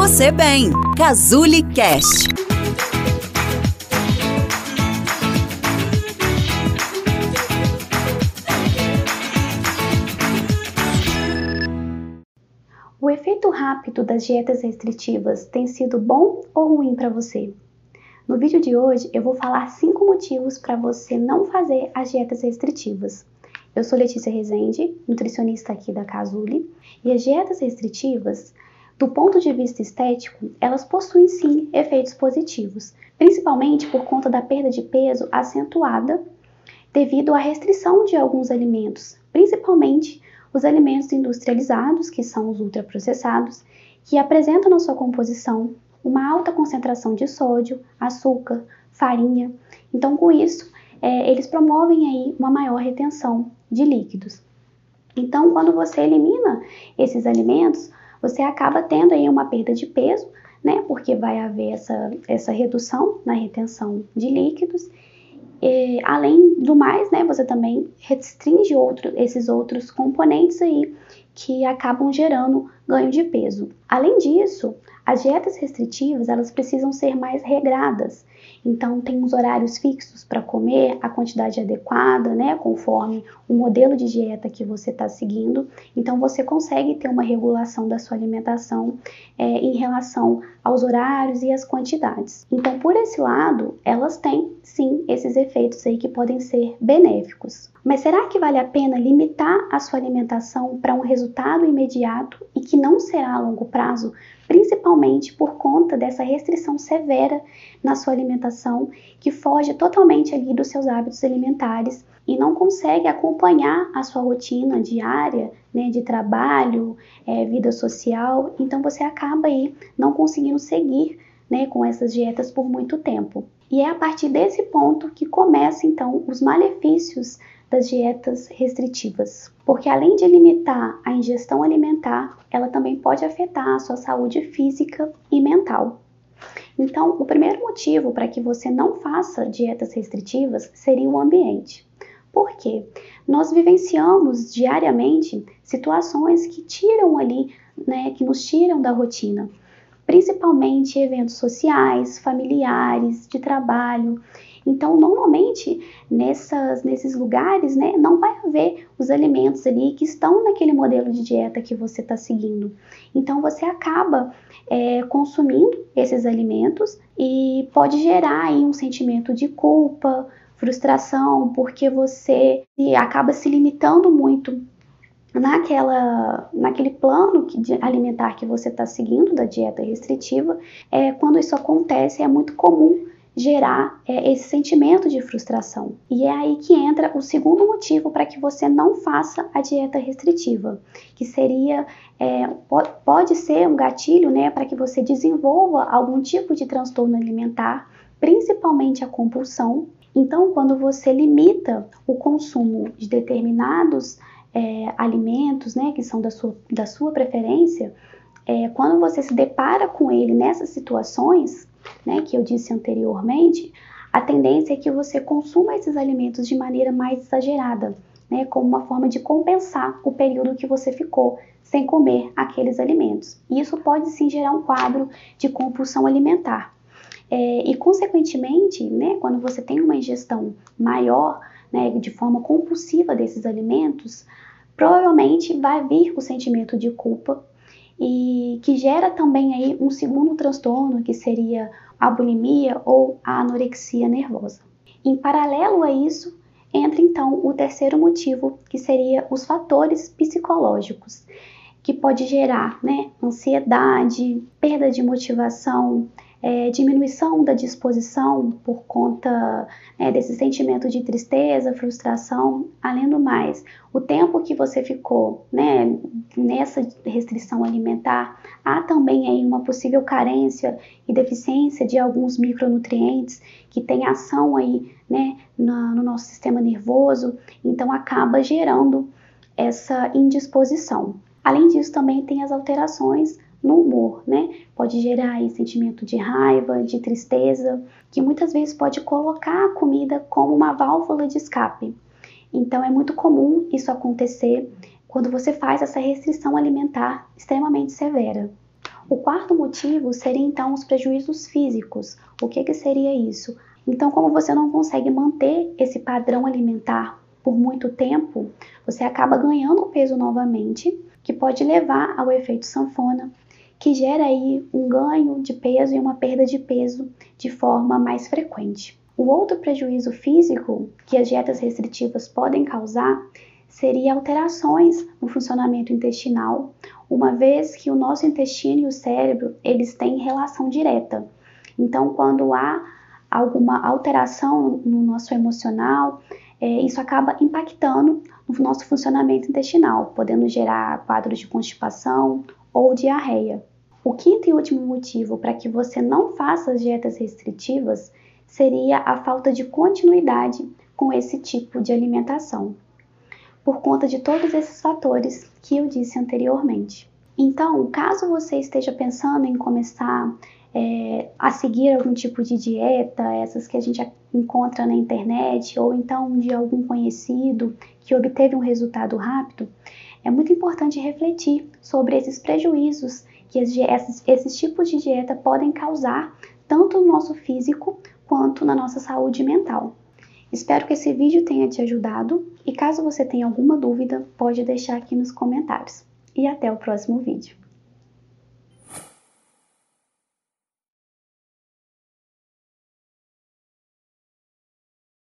você bem. Cazuli Cast. O efeito rápido das dietas restritivas tem sido bom ou ruim para você? No vídeo de hoje eu vou falar cinco motivos para você não fazer as dietas restritivas. Eu sou Letícia Rezende, nutricionista aqui da Casuli, e as dietas restritivas, do ponto de vista estético, elas possuem sim efeitos positivos, principalmente por conta da perda de peso acentuada devido à restrição de alguns alimentos, principalmente os alimentos industrializados, que são os ultraprocessados, que apresentam na sua composição uma alta concentração de sódio, açúcar, farinha. Então, com isso, é, eles promovem aí uma maior retenção de líquidos. Então, quando você elimina esses alimentos, você acaba tendo aí uma perda de peso, né? Porque vai haver essa, essa redução na retenção de líquidos. E, além do mais, né, você também restringe outro, esses outros componentes aí que acabam gerando ganho de peso. Além disso, as dietas restritivas elas precisam ser mais regradas. Então tem os horários fixos para comer, a quantidade adequada, né, conforme o modelo de dieta que você está seguindo. Então você consegue ter uma regulação da sua alimentação é, em relação aos horários e às quantidades. Então por esse lado, elas têm sim esses efeitos aí que podem ser benéficos. Mas será que vale a pena limitar a sua alimentação para um resultado imediato e que não será a longo prazo, principalmente por conta dessa restrição severa na sua alimentação, que foge totalmente ali dos seus hábitos alimentares e não consegue acompanhar a sua rotina diária, né, de trabalho, é, vida social, então você acaba aí não conseguindo seguir né, com essas dietas por muito tempo. E é a partir desse ponto que começam então os malefícios das dietas restritivas, porque além de limitar a ingestão alimentar, ela também pode afetar a sua saúde física e mental. Então, o primeiro motivo para que você não faça dietas restritivas seria o ambiente. Por quê? Nós vivenciamos diariamente situações que tiram ali, né, que nos tiram da rotina, principalmente eventos sociais, familiares, de trabalho. Então, normalmente, nessas, nesses lugares, né, não vai haver os alimentos ali que estão naquele modelo de dieta que você está seguindo. Então, você acaba é, consumindo esses alimentos e pode gerar aí um sentimento de culpa, frustração, porque você acaba se limitando muito naquela, naquele plano alimentar que você está seguindo da dieta restritiva. É, quando isso acontece, é muito comum gerar é, esse sentimento de frustração. E é aí que entra o segundo motivo para que você não faça a dieta restritiva, que seria é, pode ser um gatilho, né, para que você desenvolva algum tipo de transtorno alimentar, principalmente a compulsão. Então, quando você limita o consumo de determinados é, alimentos, né, que são da sua, da sua preferência, é, quando você se depara com ele nessas situações, né, que eu disse anteriormente, a tendência é que você consuma esses alimentos de maneira mais exagerada, né, como uma forma de compensar o período que você ficou sem comer aqueles alimentos. E isso pode sim gerar um quadro de compulsão alimentar. É, e, consequentemente, né, quando você tem uma ingestão maior, né, de forma compulsiva desses alimentos, provavelmente vai vir o sentimento de culpa e que gera também aí um segundo transtorno que seria a bulimia ou a anorexia nervosa. Em paralelo a isso, entra então o terceiro motivo, que seria os fatores psicológicos, que pode gerar né, ansiedade, perda de motivação, é, diminuição da disposição por conta né, desse sentimento de tristeza, frustração, além do mais, o tempo que você ficou né, nessa restrição alimentar, há também aí uma possível carência e deficiência de alguns micronutrientes que têm ação aí né, no, no nosso sistema nervoso, então acaba gerando essa indisposição. Além disso, também tem as alterações no humor, né? Pode gerar sentimento de raiva, de tristeza, que muitas vezes pode colocar a comida como uma válvula de escape. Então é muito comum isso acontecer quando você faz essa restrição alimentar extremamente severa. O quarto motivo seria então os prejuízos físicos. O que, que seria isso? Então, como você não consegue manter esse padrão alimentar por muito tempo, você acaba ganhando peso novamente, que pode levar ao efeito sanfona, que gera aí um ganho de peso e uma perda de peso de forma mais frequente. O outro prejuízo físico que as dietas restritivas podem causar seria alterações no funcionamento intestinal, uma vez que o nosso intestino e o cérebro, eles têm relação direta. Então, quando há alguma alteração no nosso emocional, é, isso acaba impactando no nosso funcionamento intestinal, podendo gerar quadros de constipação ou diarreia. O quinto e último motivo para que você não faça as dietas restritivas seria a falta de continuidade com esse tipo de alimentação, por conta de todos esses fatores que eu disse anteriormente. Então, caso você esteja pensando em começar é, a seguir algum tipo de dieta, essas que a gente encontra na internet, ou então de algum conhecido que obteve um resultado rápido, é muito importante refletir sobre esses prejuízos que esses, esses tipos de dieta podem causar tanto no nosso físico quanto na nossa saúde mental. Espero que esse vídeo tenha te ajudado e caso você tenha alguma dúvida, pode deixar aqui nos comentários. E até o próximo vídeo.